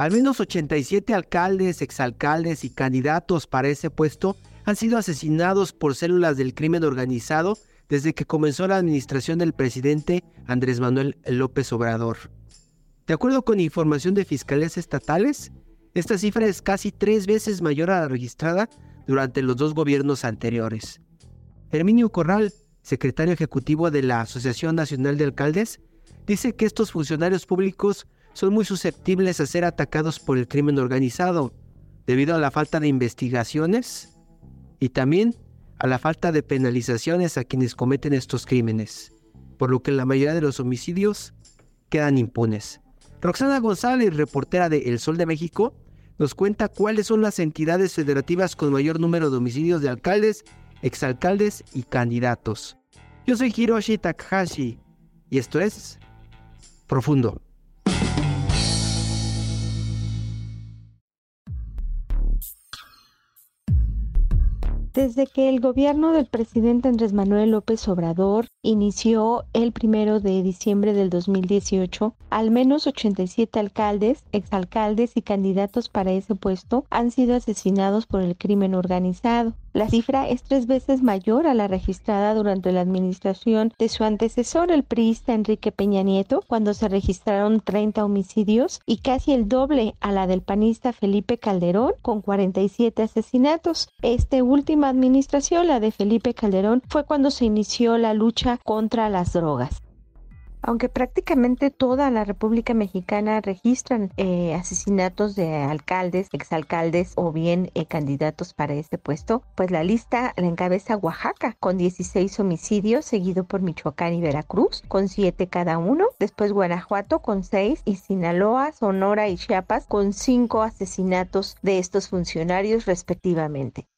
Al menos 87 alcaldes, exalcaldes y candidatos para ese puesto han sido asesinados por células del crimen organizado desde que comenzó la administración del presidente Andrés Manuel López Obrador. De acuerdo con información de fiscalías estatales, esta cifra es casi tres veces mayor a la registrada durante los dos gobiernos anteriores. Herminio Corral, secretario ejecutivo de la Asociación Nacional de Alcaldes, dice que estos funcionarios públicos son muy susceptibles a ser atacados por el crimen organizado, debido a la falta de investigaciones y también a la falta de penalizaciones a quienes cometen estos crímenes, por lo que la mayoría de los homicidios quedan impunes. Roxana González, reportera de El Sol de México, nos cuenta cuáles son las entidades federativas con mayor número de homicidios de alcaldes, exalcaldes y candidatos. Yo soy Hiroshi Takahashi y esto es Profundo. Desde que el gobierno del presidente Andrés Manuel López Obrador inició el primero de diciembre del 2018, al menos 87 alcaldes, exalcaldes y candidatos para ese puesto han sido asesinados por el crimen organizado. La cifra es tres veces mayor a la registrada durante la administración de su antecesor, el priista Enrique Peña Nieto, cuando se registraron 30 homicidios, y casi el doble a la del panista Felipe Calderón, con 47 asesinatos. Este última administración, la de Felipe Calderón, fue cuando se inició la lucha contra las drogas. Aunque prácticamente toda la República Mexicana registran eh, asesinatos de alcaldes, exalcaldes o bien eh, candidatos para este puesto, pues la lista la encabeza Oaxaca con 16 homicidios, seguido por Michoacán y Veracruz con 7 cada uno, después Guanajuato con 6 y Sinaloa, Sonora y Chiapas con 5 asesinatos de estos funcionarios respectivamente.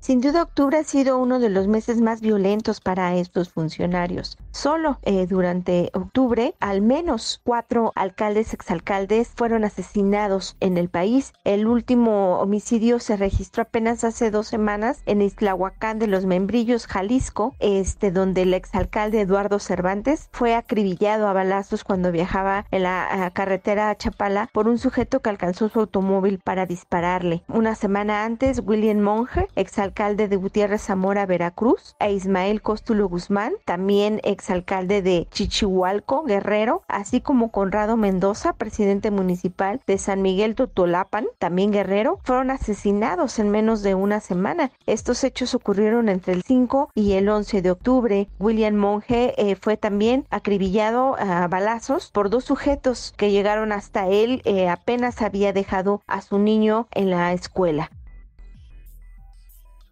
Sin duda octubre ha sido uno de los meses más violentos para estos funcionarios. Solo eh, durante octubre al menos cuatro alcaldes exalcaldes fueron asesinados en el país. El último homicidio se registró apenas hace dos semanas en Islahuacán de los Membrillos, Jalisco, este donde el exalcalde Eduardo Cervantes fue acribillado a balazos cuando viajaba en la carretera a Chapala por un sujeto que alcanzó su automóvil para dispararle. Una semana antes, William Monge, exalcalde alcalde de Gutiérrez Zamora, Veracruz, a Ismael Cóstulo Guzmán, también exalcalde de Chichihualco, Guerrero, así como Conrado Mendoza, presidente municipal de San Miguel Totolapan, también Guerrero, fueron asesinados en menos de una semana. Estos hechos ocurrieron entre el 5 y el 11 de octubre. William Monge eh, fue también acribillado a balazos por dos sujetos que llegaron hasta él eh, apenas había dejado a su niño en la escuela.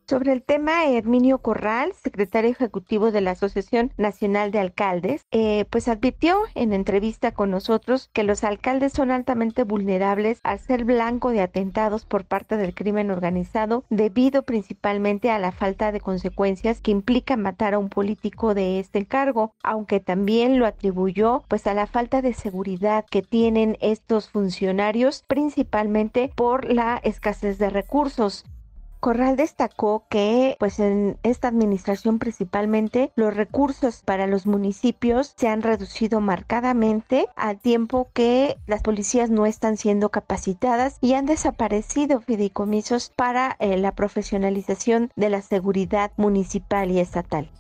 Sobre el tema, Herminio Corral, secretario ejecutivo de la Asociación Nacional de Alcaldes, eh, pues advirtió en entrevista con nosotros que los alcaldes son altamente vulnerables al ser blanco de atentados por parte del crimen organizado debido principalmente a la falta de consecuencias que implica matar a un político de este encargo, aunque también lo atribuyó pues a la falta de seguridad que tienen estos funcionarios principalmente por la escasez de recursos. Corral destacó que pues en esta administración principalmente los recursos para los municipios se han reducido marcadamente al tiempo que las policías no están siendo capacitadas y han desaparecido fideicomisos para eh, la profesionalización de la seguridad municipal y estatal.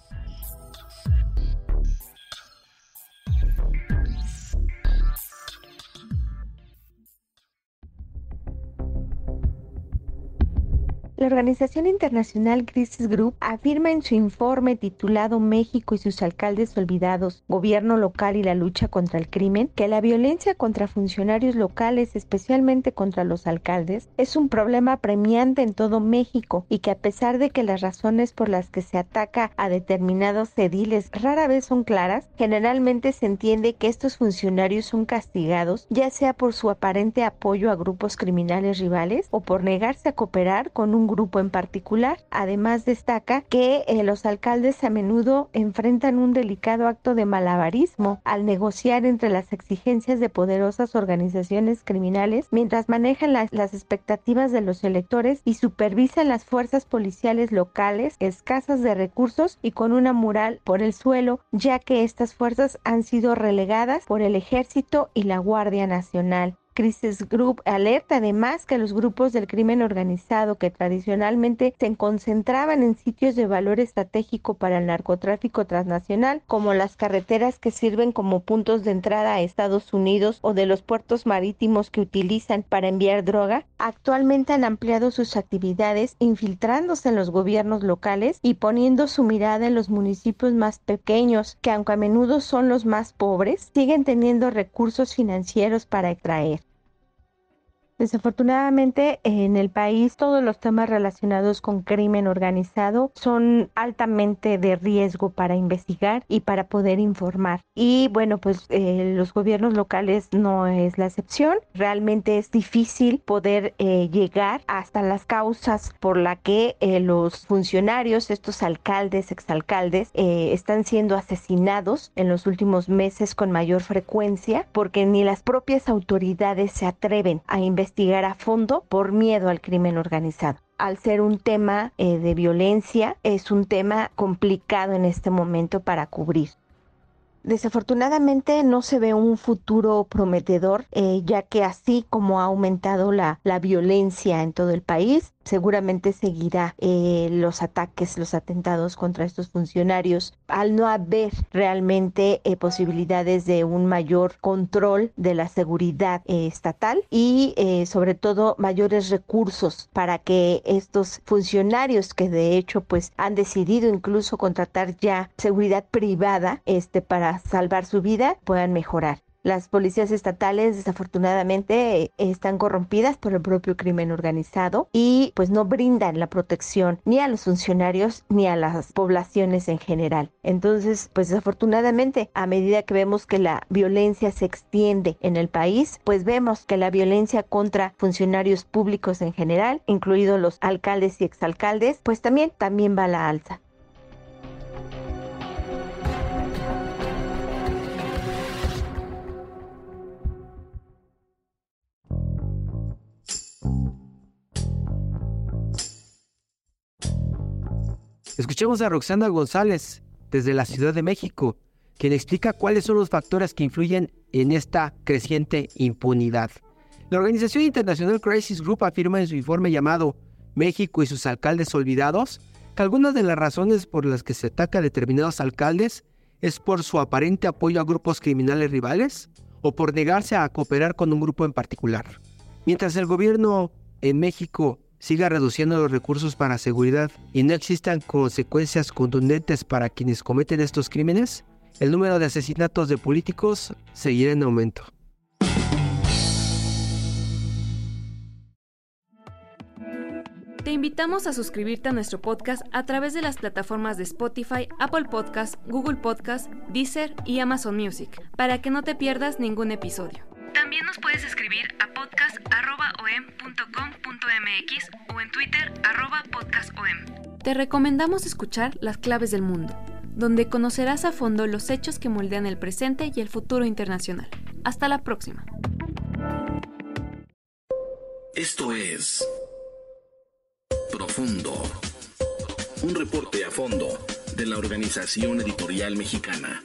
La organización internacional Crisis Group afirma en su informe titulado México y sus alcaldes olvidados, gobierno local y la lucha contra el crimen, que la violencia contra funcionarios locales, especialmente contra los alcaldes, es un problema premiante en todo México y que a pesar de que las razones por las que se ataca a determinados ediles rara vez son claras, generalmente se entiende que estos funcionarios son castigados ya sea por su aparente apoyo a grupos criminales rivales o por negarse a cooperar con un grupo en particular. Además destaca que eh, los alcaldes a menudo enfrentan un delicado acto de malabarismo al negociar entre las exigencias de poderosas organizaciones criminales mientras manejan las, las expectativas de los electores y supervisan las fuerzas policiales locales escasas de recursos y con una mural por el suelo, ya que estas fuerzas han sido relegadas por el ejército y la Guardia Nacional. Crisis Group alerta además que los grupos del crimen organizado que tradicionalmente se concentraban en sitios de valor estratégico para el narcotráfico transnacional, como las carreteras que sirven como puntos de entrada a Estados Unidos o de los puertos marítimos que utilizan para enviar droga, actualmente han ampliado sus actividades infiltrándose en los gobiernos locales y poniendo su mirada en los municipios más pequeños, que aunque a menudo son los más pobres, siguen teniendo recursos financieros para extraer. Desafortunadamente en el país todos los temas relacionados con crimen organizado son altamente de riesgo para investigar y para poder informar. Y bueno, pues eh, los gobiernos locales no es la excepción. Realmente es difícil poder eh, llegar hasta las causas por la que eh, los funcionarios, estos alcaldes, exalcaldes, están siendo asesinados en los últimos meses con mayor frecuencia porque ni las propias autoridades se atreven a investigar investigar a fondo por miedo al crimen organizado al ser un tema eh, de violencia, es un tema complicado en este momento para cubrir. Desafortunadamente no se ve un futuro prometedor, eh, ya que así como ha aumentado la, la violencia en todo el país, seguramente seguirá eh, los ataques, los atentados contra estos funcionarios, al no haber realmente eh, posibilidades de un mayor control de la seguridad eh, estatal y sobre todo mayores recursos para que estos funcionarios que de hecho pues han decidido incluso contratar ya seguridad privada este para salvar su vida puedan mejorar. Las policías estatales desafortunadamente están corrompidas por el propio crimen organizado y pues no brindan la protección ni a los funcionarios ni a las poblaciones en general. Entonces, pues desafortunadamente a medida que vemos que la violencia se extiende en el país, pues vemos que la violencia contra funcionarios públicos en general, incluidos los alcaldes y exalcaldes, pues también también va a la alza. Escuchemos a Roxana González desde la Ciudad de México, quien explica cuáles son los factores que influyen en esta creciente impunidad. La Organización Internacional Crisis Group afirma en su informe llamado México y sus alcaldes olvidados que algunas de las razones por las que se ataca a determinados alcaldes es por su aparente apoyo a grupos criminales rivales o por negarse a cooperar con un grupo en particular. Mientras el gobierno en México siga reduciendo los recursos para seguridad y no existan consecuencias contundentes para quienes cometen estos crímenes, el número de asesinatos de políticos seguirá en aumento. Te invitamos a suscribirte a nuestro podcast a través de las plataformas de Spotify, Apple Podcast, Google Podcast, Deezer y Amazon Music, para que no te pierdas ningún episodio. También nos puedes escribir a podcast.om.com.mx o en Twitter podcastom. Te recomendamos escuchar Las Claves del Mundo, donde conocerás a fondo los hechos que moldean el presente y el futuro internacional. Hasta la próxima. Esto es Profundo, un reporte a fondo de la Organización Editorial Mexicana.